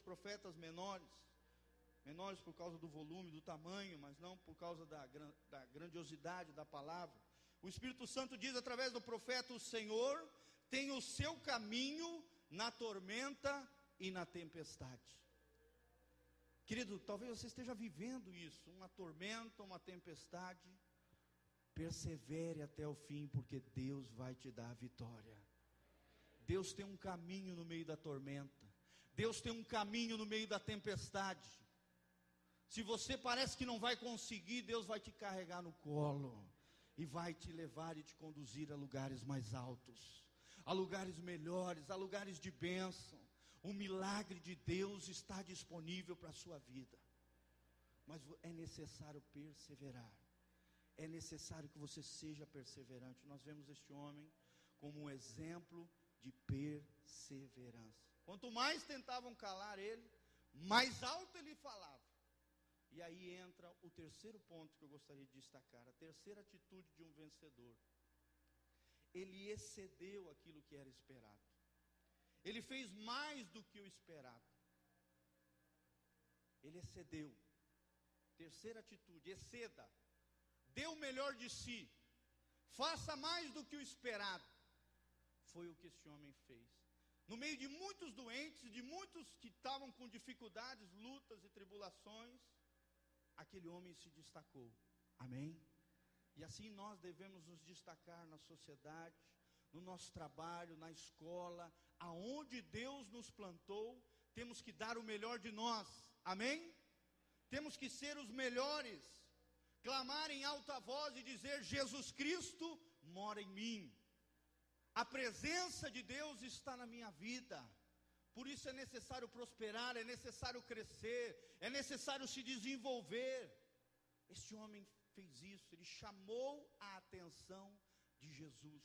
profetas menores, menores por causa do volume, do tamanho, mas não por causa da, da grandiosidade da palavra. O Espírito Santo diz através do profeta: O Senhor tem o seu caminho na tormenta e na tempestade. Querido, talvez você esteja vivendo isso, uma tormenta, uma tempestade. Persevere até o fim, porque Deus vai te dar a vitória. Deus tem um caminho no meio da tormenta. Deus tem um caminho no meio da tempestade. Se você parece que não vai conseguir, Deus vai te carregar no colo e vai te levar e te conduzir a lugares mais altos, a lugares melhores, a lugares de bênção. O milagre de Deus está disponível para a sua vida. Mas é necessário perseverar. É necessário que você seja perseverante. Nós vemos este homem como um exemplo de perseverança. Quanto mais tentavam calar ele, mais alto ele falava. E aí entra o terceiro ponto que eu gostaria de destacar, a terceira atitude de um vencedor. Ele excedeu aquilo que era esperado. Ele fez mais do que o esperado. Ele excedeu. Terceira atitude, exceda. Dê o melhor de si. Faça mais do que o esperado. Foi o que esse homem fez. No meio de muitos doentes, de muitos que estavam com dificuldades, lutas e tribulações, aquele homem se destacou. Amém? E assim nós devemos nos destacar na sociedade, no nosso trabalho, na escola, aonde Deus nos plantou, temos que dar o melhor de nós, amém? Temos que ser os melhores, clamar em alta voz e dizer: Jesus Cristo mora em mim, a presença de Deus está na minha vida. Por isso é necessário prosperar, é necessário crescer, é necessário se desenvolver. Este homem fez isso, ele chamou a atenção de Jesus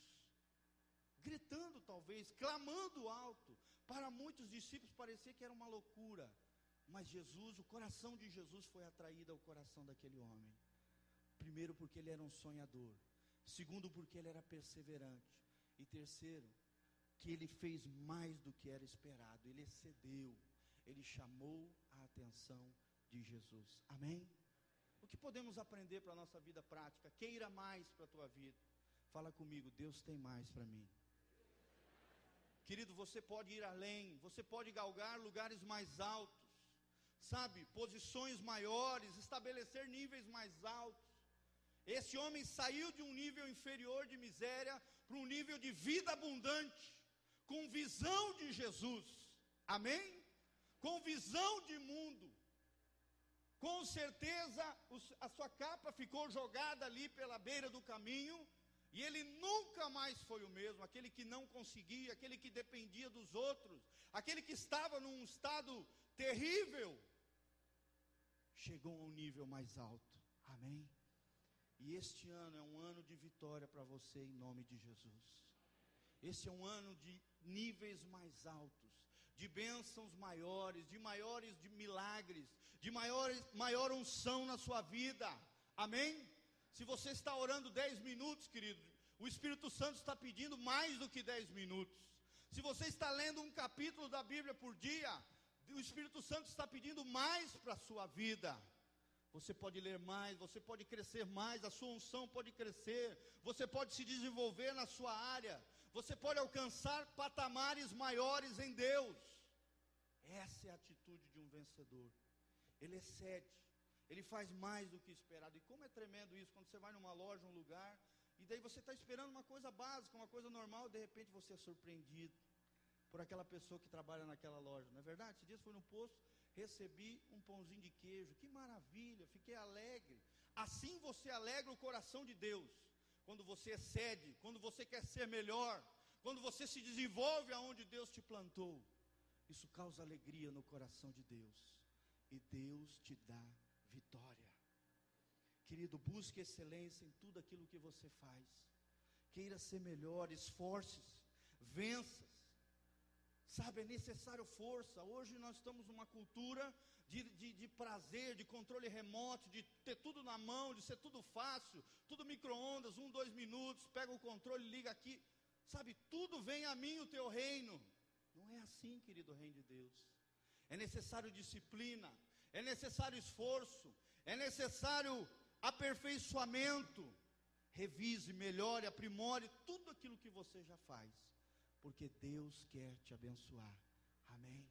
gritando talvez, clamando alto. Para muitos discípulos parecia que era uma loucura, mas Jesus, o coração de Jesus foi atraído ao coração daquele homem. Primeiro, porque ele era um sonhador. Segundo, porque ele era perseverante. E terceiro, que ele fez mais do que era esperado. Ele excedeu. Ele chamou a atenção de Jesus. Amém? O que podemos aprender para a nossa vida prática? Queira mais para a tua vida. Fala comigo, Deus tem mais para mim. Querido, você pode ir além, você pode galgar lugares mais altos, sabe, posições maiores, estabelecer níveis mais altos. Esse homem saiu de um nível inferior de miséria para um nível de vida abundante, com visão de Jesus, amém? Com visão de mundo. Com certeza a sua capa ficou jogada ali pela beira do caminho, e ele nunca mais foi o mesmo, aquele que não conseguia, aquele que dependia dos outros, aquele que estava num estado terrível, chegou a um nível mais alto. Amém? E este ano é um ano de vitória para você em nome de Jesus. Este é um ano de níveis mais altos, de bênçãos maiores, de maiores de milagres, de maiores, maior unção na sua vida. Amém? Se você está orando 10 minutos, querido, o Espírito Santo está pedindo mais do que 10 minutos. Se você está lendo um capítulo da Bíblia por dia, o Espírito Santo está pedindo mais para a sua vida. Você pode ler mais, você pode crescer mais, a sua unção pode crescer, você pode se desenvolver na sua área, você pode alcançar patamares maiores em Deus. Essa é a atitude de um vencedor. Ele excede ele faz mais do que esperado. E como é tremendo isso, quando você vai numa loja, um lugar, e daí você está esperando uma coisa básica, uma coisa normal, e de repente você é surpreendido por aquela pessoa que trabalha naquela loja, não é verdade? Esse dia foi no posto, recebi um pãozinho de queijo, que maravilha, fiquei alegre. Assim você alegra o coração de Deus, quando você excede, quando você quer ser melhor, quando você se desenvolve aonde Deus te plantou. Isso causa alegria no coração de Deus, e Deus te dá vitória. Querido, busque excelência em tudo aquilo que você faz. Queira ser melhor, esforce-se, vença. Sabe, é necessário força. Hoje nós estamos numa cultura de, de, de prazer, de controle remoto, de ter tudo na mão, de ser tudo fácil, tudo micro-ondas, um, dois minutos, pega o controle, liga aqui. Sabe, tudo vem a mim o teu reino. Não é assim, querido reino de Deus. é necessário disciplina, é necessário esforço, é necessário aperfeiçoamento. Revise, melhore, aprimore tudo aquilo que você já faz, porque Deus quer te abençoar. Amém.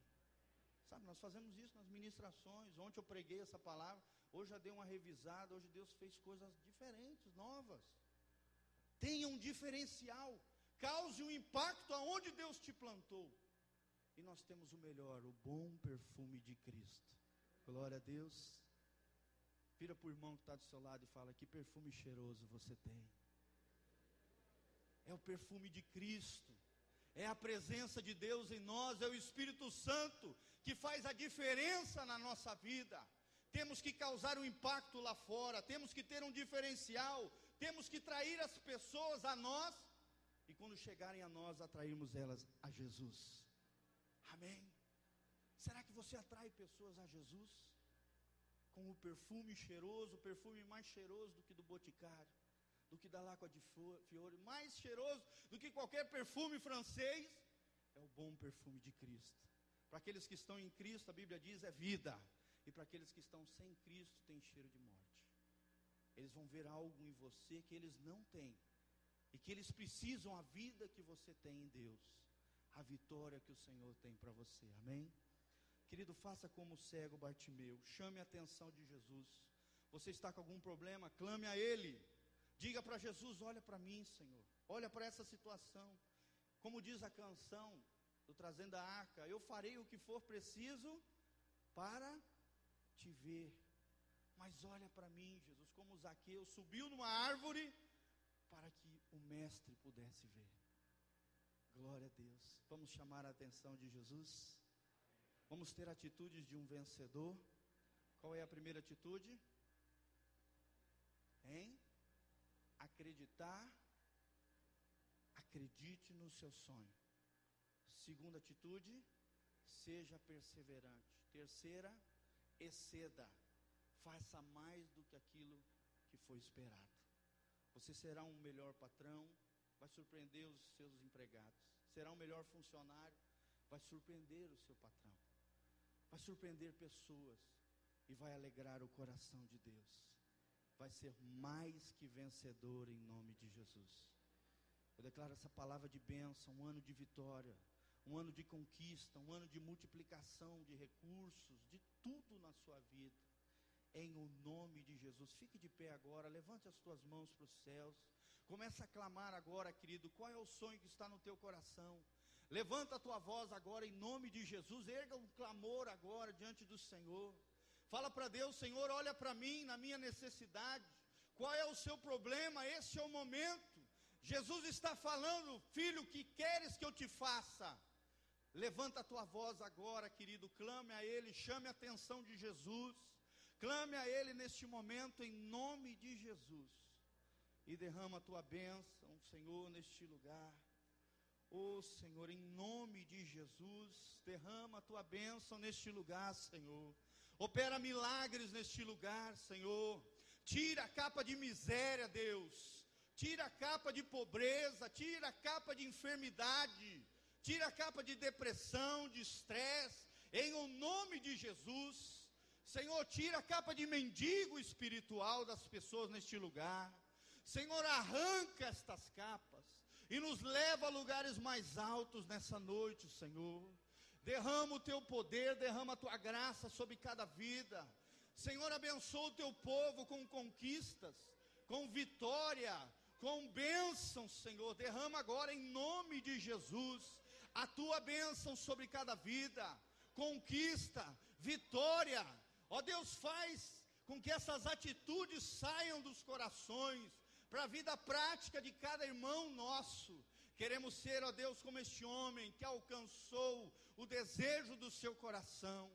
Sabe, nós fazemos isso nas ministrações. Ontem eu preguei essa palavra, hoje já dei uma revisada, hoje Deus fez coisas diferentes, novas. Tenha um diferencial, cause um impacto aonde Deus te plantou. E nós temos o melhor, o bom perfume de Cristo. Glória a Deus. Vira para o irmão que está do seu lado e fala: Que perfume cheiroso você tem. É o perfume de Cristo. É a presença de Deus em nós, é o Espírito Santo que faz a diferença na nossa vida. Temos que causar um impacto lá fora, temos que ter um diferencial, temos que trair as pessoas a nós e quando chegarem a nós, atrairmos elas a Jesus. Amém. Será que você atrai pessoas a Jesus? Com o perfume cheiroso, o perfume mais cheiroso do que do boticário, do que da láqua de fiore, mais cheiroso do que qualquer perfume francês, é o bom perfume de Cristo. Para aqueles que estão em Cristo, a Bíblia diz, é vida. E para aqueles que estão sem Cristo, tem cheiro de morte. Eles vão ver algo em você que eles não têm. E que eles precisam a vida que você tem em Deus a vitória que o Senhor tem para você. Amém? Querido, faça como o cego Bartimeu, chame a atenção de Jesus. Você está com algum problema? Clame a Ele. Diga para Jesus: Olha para mim, Senhor. Olha para essa situação. Como diz a canção do Trazendo a Arca: Eu farei o que for preciso para te ver. Mas olha para mim, Jesus, como Zaqueu subiu numa árvore para que o Mestre pudesse ver. Glória a Deus. Vamos chamar a atenção de Jesus. Vamos ter atitudes de um vencedor. Qual é a primeira atitude? Em acreditar. Acredite no seu sonho. Segunda atitude, seja perseverante. Terceira, exceda. Faça mais do que aquilo que foi esperado. Você será um melhor patrão, vai surpreender os seus empregados. Será o melhor funcionário, vai surpreender o seu patrão. Vai surpreender pessoas e vai alegrar o coração de Deus. Vai ser mais que vencedor em nome de Jesus. Eu declaro essa palavra de bênção, um ano de vitória, um ano de conquista, um ano de multiplicação de recursos, de tudo na sua vida. Em o nome de Jesus. Fique de pé agora, levante as tuas mãos para os céus. Começa a clamar agora, querido, qual é o sonho que está no teu coração? Levanta a tua voz agora em nome de Jesus, erga um clamor agora diante do Senhor. Fala para Deus, Senhor, olha para mim na minha necessidade. Qual é o seu problema? Esse é o momento. Jesus está falando, filho, que queres que eu te faça? Levanta a tua voz agora, querido, clame a Ele, chame a atenção de Jesus, clame a Ele neste momento, em nome de Jesus e derrama a tua bênção, Senhor, neste lugar. Ó oh, Senhor, em nome de Jesus, derrama a tua bênção neste lugar, Senhor. Opera milagres neste lugar, Senhor. Tira a capa de miséria, Deus. Tira a capa de pobreza, tira a capa de enfermidade, tira a capa de depressão, de estresse, em o nome de Jesus. Senhor, tira a capa de mendigo espiritual das pessoas neste lugar. Senhor, arranca estas capas e nos leva a lugares mais altos nessa noite, Senhor. Derrama o teu poder, derrama a tua graça sobre cada vida. Senhor, abençoa o teu povo com conquistas, com vitória, com bênção, Senhor. Derrama agora em nome de Jesus a tua bênção sobre cada vida, conquista, vitória. Ó Deus, faz com que essas atitudes saiam dos corações para a vida prática de cada irmão nosso. Queremos ser, ó Deus, como este homem que alcançou o desejo do seu coração,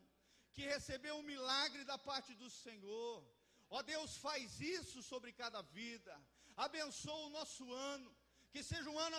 que recebeu um milagre da parte do Senhor. Ó Deus, faz isso sobre cada vida. Abençoa o nosso ano, que seja um ano